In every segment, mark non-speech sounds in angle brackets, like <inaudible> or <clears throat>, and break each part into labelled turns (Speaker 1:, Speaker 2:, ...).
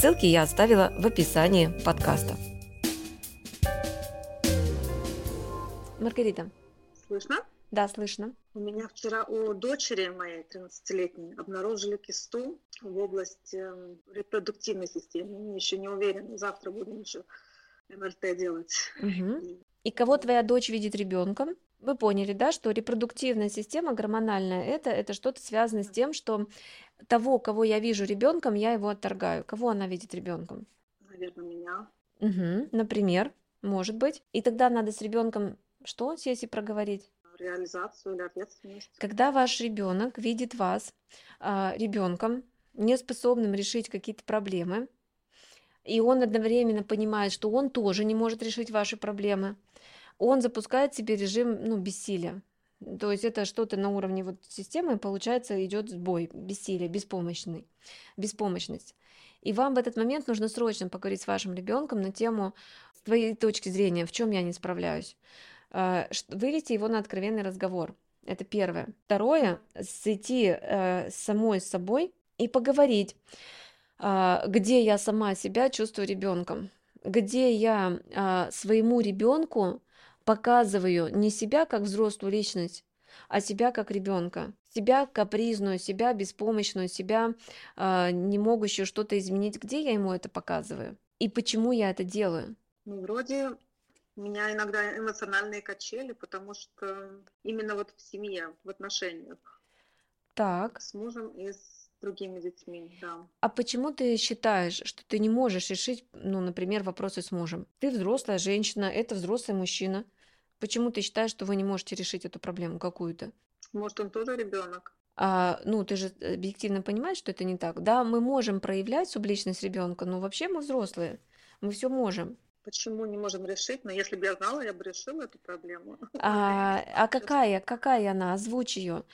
Speaker 1: Ссылки я оставила в описании подкаста. Маргарита.
Speaker 2: Слышно?
Speaker 1: Да, слышно.
Speaker 2: У меня вчера у дочери моей 13-летней обнаружили кисту в области эм, репродуктивной системы. Мы еще не уверены, завтра будем еще МРТ делать.
Speaker 1: Угу. И кого твоя дочь видит ребенком? Вы поняли, да, что репродуктивная система гормональная это, это что-то связано с тем, что того, кого я вижу ребенком, я его отторгаю. Кого она видит ребенком?
Speaker 2: Наверное, меня.
Speaker 1: Угу, например, может быть. И тогда надо с ребенком что сесть и проговорить?
Speaker 2: Реализацию или ответственность.
Speaker 1: Когда ваш ребенок видит вас а, ребенком, неспособным решить какие-то проблемы, и он одновременно понимает, что он тоже не может решить ваши проблемы, он запускает себе режим ну, бессилия. То есть это что-то на уровне вот системы, получается, идет сбой, бессилие, беспомощный, беспомощность. И вам в этот момент нужно срочно поговорить с вашим ребенком на тему с твоей точки зрения, в чем я не справляюсь. А, вывести его на откровенный разговор. Это первое. Второе, сойти э, самой с собой и поговорить, а, где я сама себя чувствую ребенком, где я своему ребенку показываю не себя как взрослую личность, а себя как ребенка, себя капризную, себя беспомощную, себя э, не могущую что-то изменить. Где я ему это показываю? И почему я это делаю?
Speaker 2: Ну, вроде меня иногда эмоциональные качели, потому что именно вот в семье, в отношениях.
Speaker 1: Так.
Speaker 2: С мужем и с другими детьми, да.
Speaker 1: А почему ты считаешь, что ты не можешь решить, ну, например, вопросы с мужем? Ты взрослая женщина, это взрослый мужчина. Почему ты считаешь, что вы не можете решить эту проблему какую-то?
Speaker 2: Может, он тоже ребенок?
Speaker 1: А, ну, ты же объективно понимаешь, что это не так. Да, мы можем проявлять субличность ребенка, но вообще мы взрослые. Мы все можем.
Speaker 2: Почему не можем решить? Но если бы я знала, я бы решила эту проблему. <laughs>
Speaker 1: А, а какая, какая она? Озвучь ее.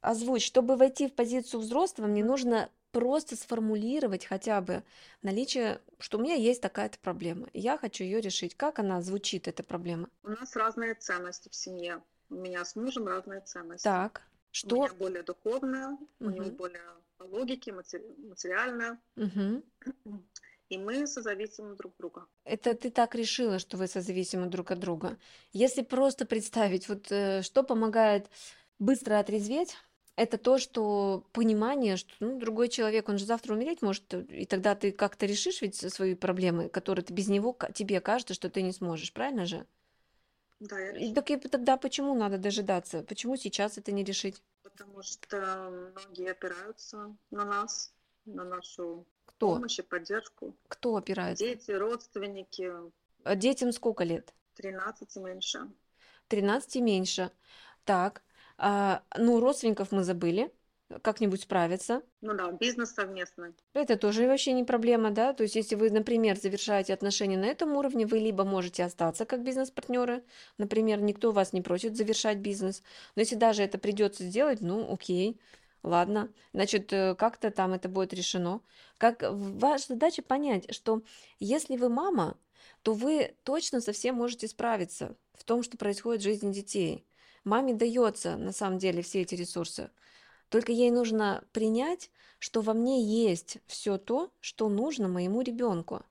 Speaker 1: Озвучь. Чтобы войти в позицию взрослого, мне нужно просто сформулировать хотя бы наличие, что у меня есть такая-то проблема, и я хочу ее решить. Как она звучит, эта проблема?
Speaker 2: У нас разные ценности в семье. У меня с мужем разные ценности.
Speaker 1: Так, что?
Speaker 2: У меня более духовная, угу. у него более по логике, матери... материальная. Угу. И мы созависимы друг друга.
Speaker 1: Это ты так решила, что вы созависимы друг от друга. Если просто представить, вот э, что помогает быстро отрезветь, это то, что понимание, что ну, другой человек, он же завтра умереть может, и тогда ты как-то решишь ведь свои проблемы, которые ты без него, тебе кажется, что ты не сможешь, правильно же?
Speaker 2: Да, я
Speaker 1: и так и тогда почему надо дожидаться? Почему сейчас это не решить?
Speaker 2: Потому что многие опираются на нас, на нашу Кто? помощь и поддержку.
Speaker 1: Кто опирается?
Speaker 2: Дети, родственники.
Speaker 1: А детям сколько лет?
Speaker 2: 13 и меньше.
Speaker 1: 13 и меньше. Так, а, ну, родственников мы забыли, как-нибудь справиться.
Speaker 2: Ну да, бизнес совместный.
Speaker 1: Это тоже вообще не проблема, да? То есть, если вы, например, завершаете отношения на этом уровне, вы либо можете остаться как бизнес-партнеры, например, никто вас не просит завершать бизнес, но если даже это придется сделать, ну, окей, ладно, значит, э, как-то там это будет решено. Как ваша задача понять, что если вы мама, то вы точно совсем можете справиться в том, что происходит в жизни детей. Маме дается на самом деле все эти ресурсы. Только ей нужно принять, что во мне есть все то, что нужно моему ребенку.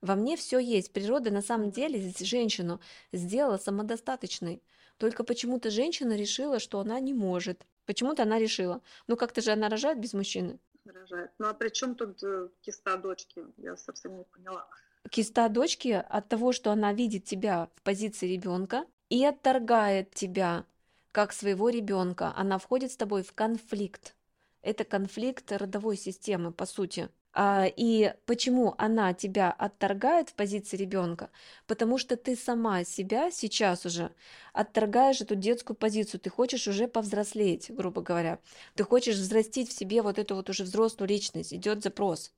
Speaker 1: Во мне все есть. Природа на самом деле женщину сделала самодостаточной. Только почему-то женщина решила, что она не может. Почему-то она решила. Ну как-то же она рожает без мужчины.
Speaker 2: Рожает. Ну а при чем тут э, киста дочки? Я совсем не поняла.
Speaker 1: Киста дочки от того, что она видит тебя в позиции ребенка и отторгает тебя как своего ребенка. Она входит с тобой в конфликт. Это конфликт родовой системы, по сути. А, и почему она тебя отторгает в позиции ребенка? Потому что ты сама себя сейчас уже отторгаешь эту детскую позицию. Ты хочешь уже повзрослеть, грубо говоря. Ты хочешь взрастить в себе вот эту вот уже взрослую личность. Идет запрос.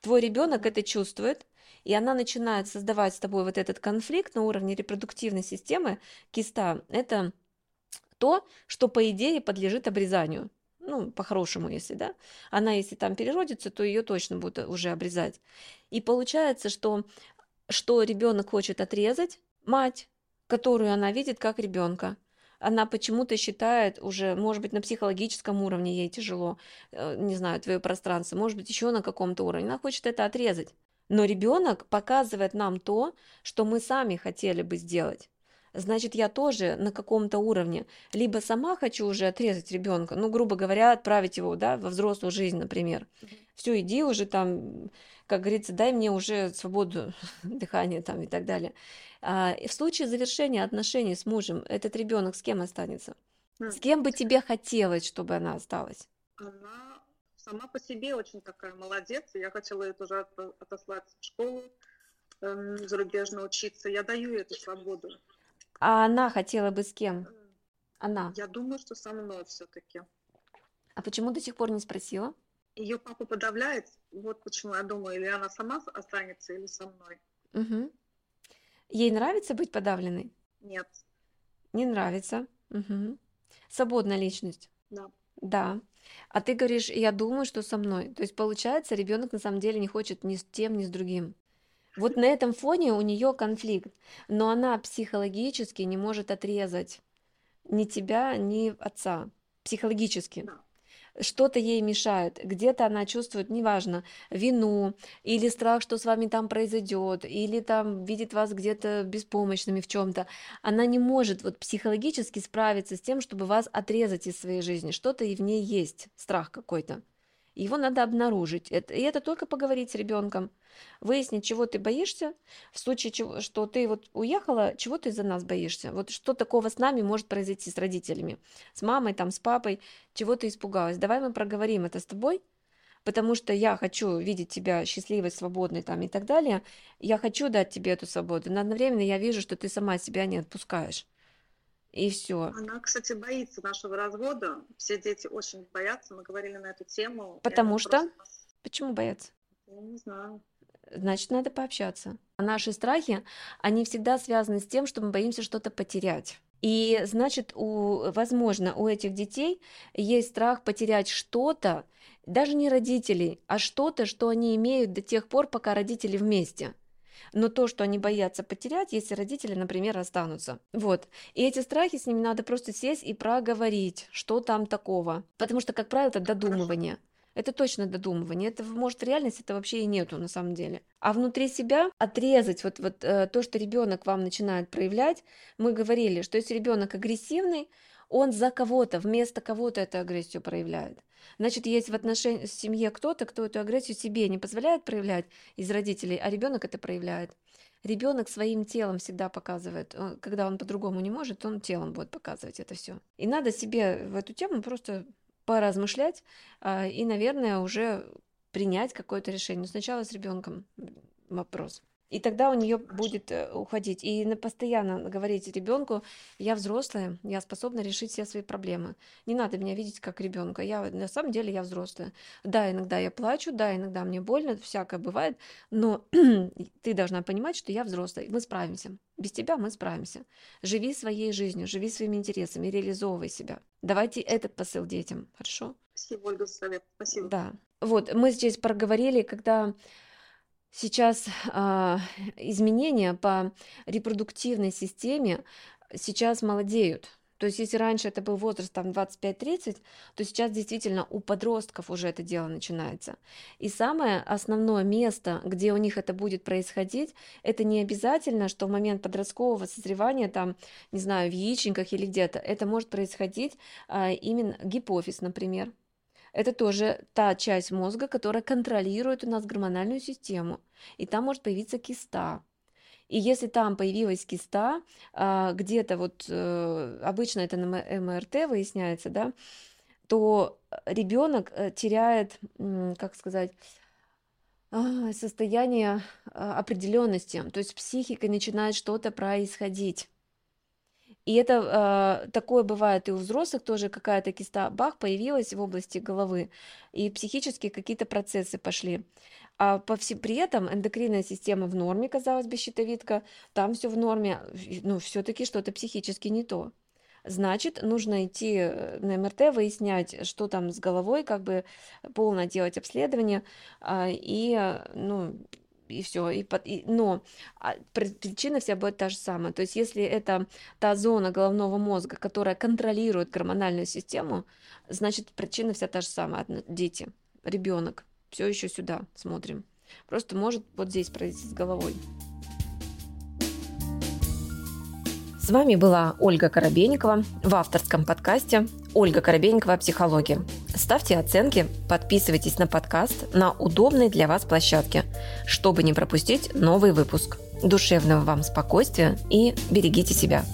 Speaker 1: Твой ребенок это чувствует, и она начинает создавать с тобой вот этот конфликт на уровне репродуктивной системы киста. Это то, что по идее подлежит обрезанию. Ну, по-хорошему, если, да. Она, если там переродится, то ее точно будут уже обрезать. И получается, что, что ребенок хочет отрезать мать, которую она видит как ребенка она почему-то считает уже, может быть, на психологическом уровне ей тяжело, э, не знаю, твое пространство, может быть, еще на каком-то уровне, она хочет это отрезать. Но ребенок показывает нам то, что мы сами хотели бы сделать. Значит, я тоже на каком-то уровне либо сама хочу уже отрезать ребенка, ну, грубо говоря, отправить его, да, во взрослую жизнь, например. Все, иди уже там, как говорится, дай мне уже свободу <laughs> дыхания там и так далее. А, в случае завершения отношений с мужем, этот ребенок с кем останется? С кем бы тебе хотелось, чтобы она осталась?
Speaker 2: Она сама по себе очень такая молодец. Я хотела ее тоже отослать в школу э, зарубежно учиться. Я даю ей эту свободу.
Speaker 1: А она хотела бы с кем? Она.
Speaker 2: Я думаю, что со мной все-таки.
Speaker 1: А почему до сих пор не спросила?
Speaker 2: Ее папа подавляет. Вот почему я думаю, или она сама останется, или со мной.
Speaker 1: Угу. Ей нравится быть подавленной?
Speaker 2: Нет.
Speaker 1: Не нравится. Угу. Свободная личность.
Speaker 2: Да.
Speaker 1: Да. А ты говоришь, я думаю, что со мной. То есть получается, ребенок на самом деле не хочет ни с тем, ни с другим. Вот на этом фоне у нее конфликт, но она психологически не может отрезать ни тебя, ни отца. Психологически.
Speaker 2: Да
Speaker 1: что-то ей мешает, где-то она чувствует, неважно, вину или страх, что с вами там произойдет, или там видит вас где-то беспомощными в чем-то, она не может вот психологически справиться с тем, чтобы вас отрезать из своей жизни, что-то и в ней есть, страх какой-то. Его надо обнаружить. Это, и это только поговорить с ребенком, выяснить, чего ты боишься, в случае чего, что ты вот уехала, чего ты за нас боишься. Вот что такого с нами может произойти с родителями, с мамой, там, с папой, чего ты испугалась. Давай мы проговорим это с тобой, потому что я хочу видеть тебя счастливой, свободной там и так далее. Я хочу дать тебе эту свободу, но одновременно я вижу, что ты сама себя не отпускаешь. И все.
Speaker 2: Она, кстати, боится нашего развода. Все дети очень боятся. Мы говорили на эту тему.
Speaker 1: Потому что? Просто... Почему боятся?
Speaker 2: Я не знаю.
Speaker 1: Значит, надо пообщаться. Наши страхи, они всегда связаны с тем, что мы боимся что-то потерять. И значит, у, возможно, у этих детей есть страх потерять что-то, даже не родителей, а что-то, что они имеют до тех пор, пока родители вместе но то, что они боятся потерять, если родители, например, останутся. Вот. И эти страхи с ними надо просто сесть и проговорить, что там такого. Потому что, как правило, это додумывание. Это точно додумывание. Это, может, реальность это вообще и нету на самом деле. А внутри себя отрезать вот, вот э, то, что ребенок вам начинает проявлять, мы говорили, что если ребенок агрессивный, он за кого-то, вместо кого-то эту агрессию проявляет. Значит, есть в отношении в семье кто-то, кто эту агрессию себе не позволяет проявлять из родителей, а ребенок это проявляет. Ребенок своим телом всегда показывает, э, когда он по-другому не может, он телом будет показывать это все. И надо себе в эту тему просто поразмышлять а, и, наверное, уже принять какое-то решение. Но сначала с ребенком вопрос. И тогда у нее будет э, уходить. И постоянно говорить ребенку, я взрослая, я способна решить все свои проблемы. Не надо меня видеть как ребенка. Я на самом деле я взрослая. Да, иногда я плачу, да, иногда мне больно, всякое бывает, но <clears throat> ты должна понимать, что я взрослая. Мы справимся. Без тебя мы справимся. Живи своей жизнью, живи своими интересами, реализовывай себя. Давайте этот посыл детям, хорошо?
Speaker 2: Спасибо, Ольга, совет. Спасибо.
Speaker 1: Да. Вот, мы здесь проговорили, когда сейчас а, изменения по репродуктивной системе сейчас молодеют. То есть, если раньше это был возраст там 25-30, то сейчас действительно у подростков уже это дело начинается. И самое основное место, где у них это будет происходить, это не обязательно, что в момент подросткового созревания, там, не знаю, в яичниках или где-то, это может происходить а, именно гипофиз, например. Это тоже та часть мозга, которая контролирует у нас гормональную систему. И там может появиться киста. И если там появилась киста, а, где-то вот э, обычно это на МРТ выясняется, да, то ребенок э, теряет, как сказать, а, состояние а, определенности, то есть психика начинает что-то происходить. И это э, такое бывает и у взрослых тоже какая-то киста бах появилась в области головы, и психические какие-то процессы пошли. А по всем, при этом эндокринная система в норме, казалось бы, щитовидка, там все в норме, ну, все-таки что-то психически не то. Значит, нужно идти э, на МРТ, выяснять, что там с головой, как бы полно делать обследование, а, и, э, ну, и все. И, и, но а, причина вся будет та же самая. То есть, если это та зона головного мозга, которая контролирует гормональную систему, значит, причина вся та же самая. Дети, ребенок. Все еще сюда смотрим. Просто может вот здесь произойти с головой. С вами была Ольга Коробейникова в авторском подкасте «Ольга Коробейникова. Психология». Ставьте оценки, подписывайтесь на подкаст на удобной для вас площадке, чтобы не пропустить новый выпуск. Душевного вам спокойствия и берегите себя.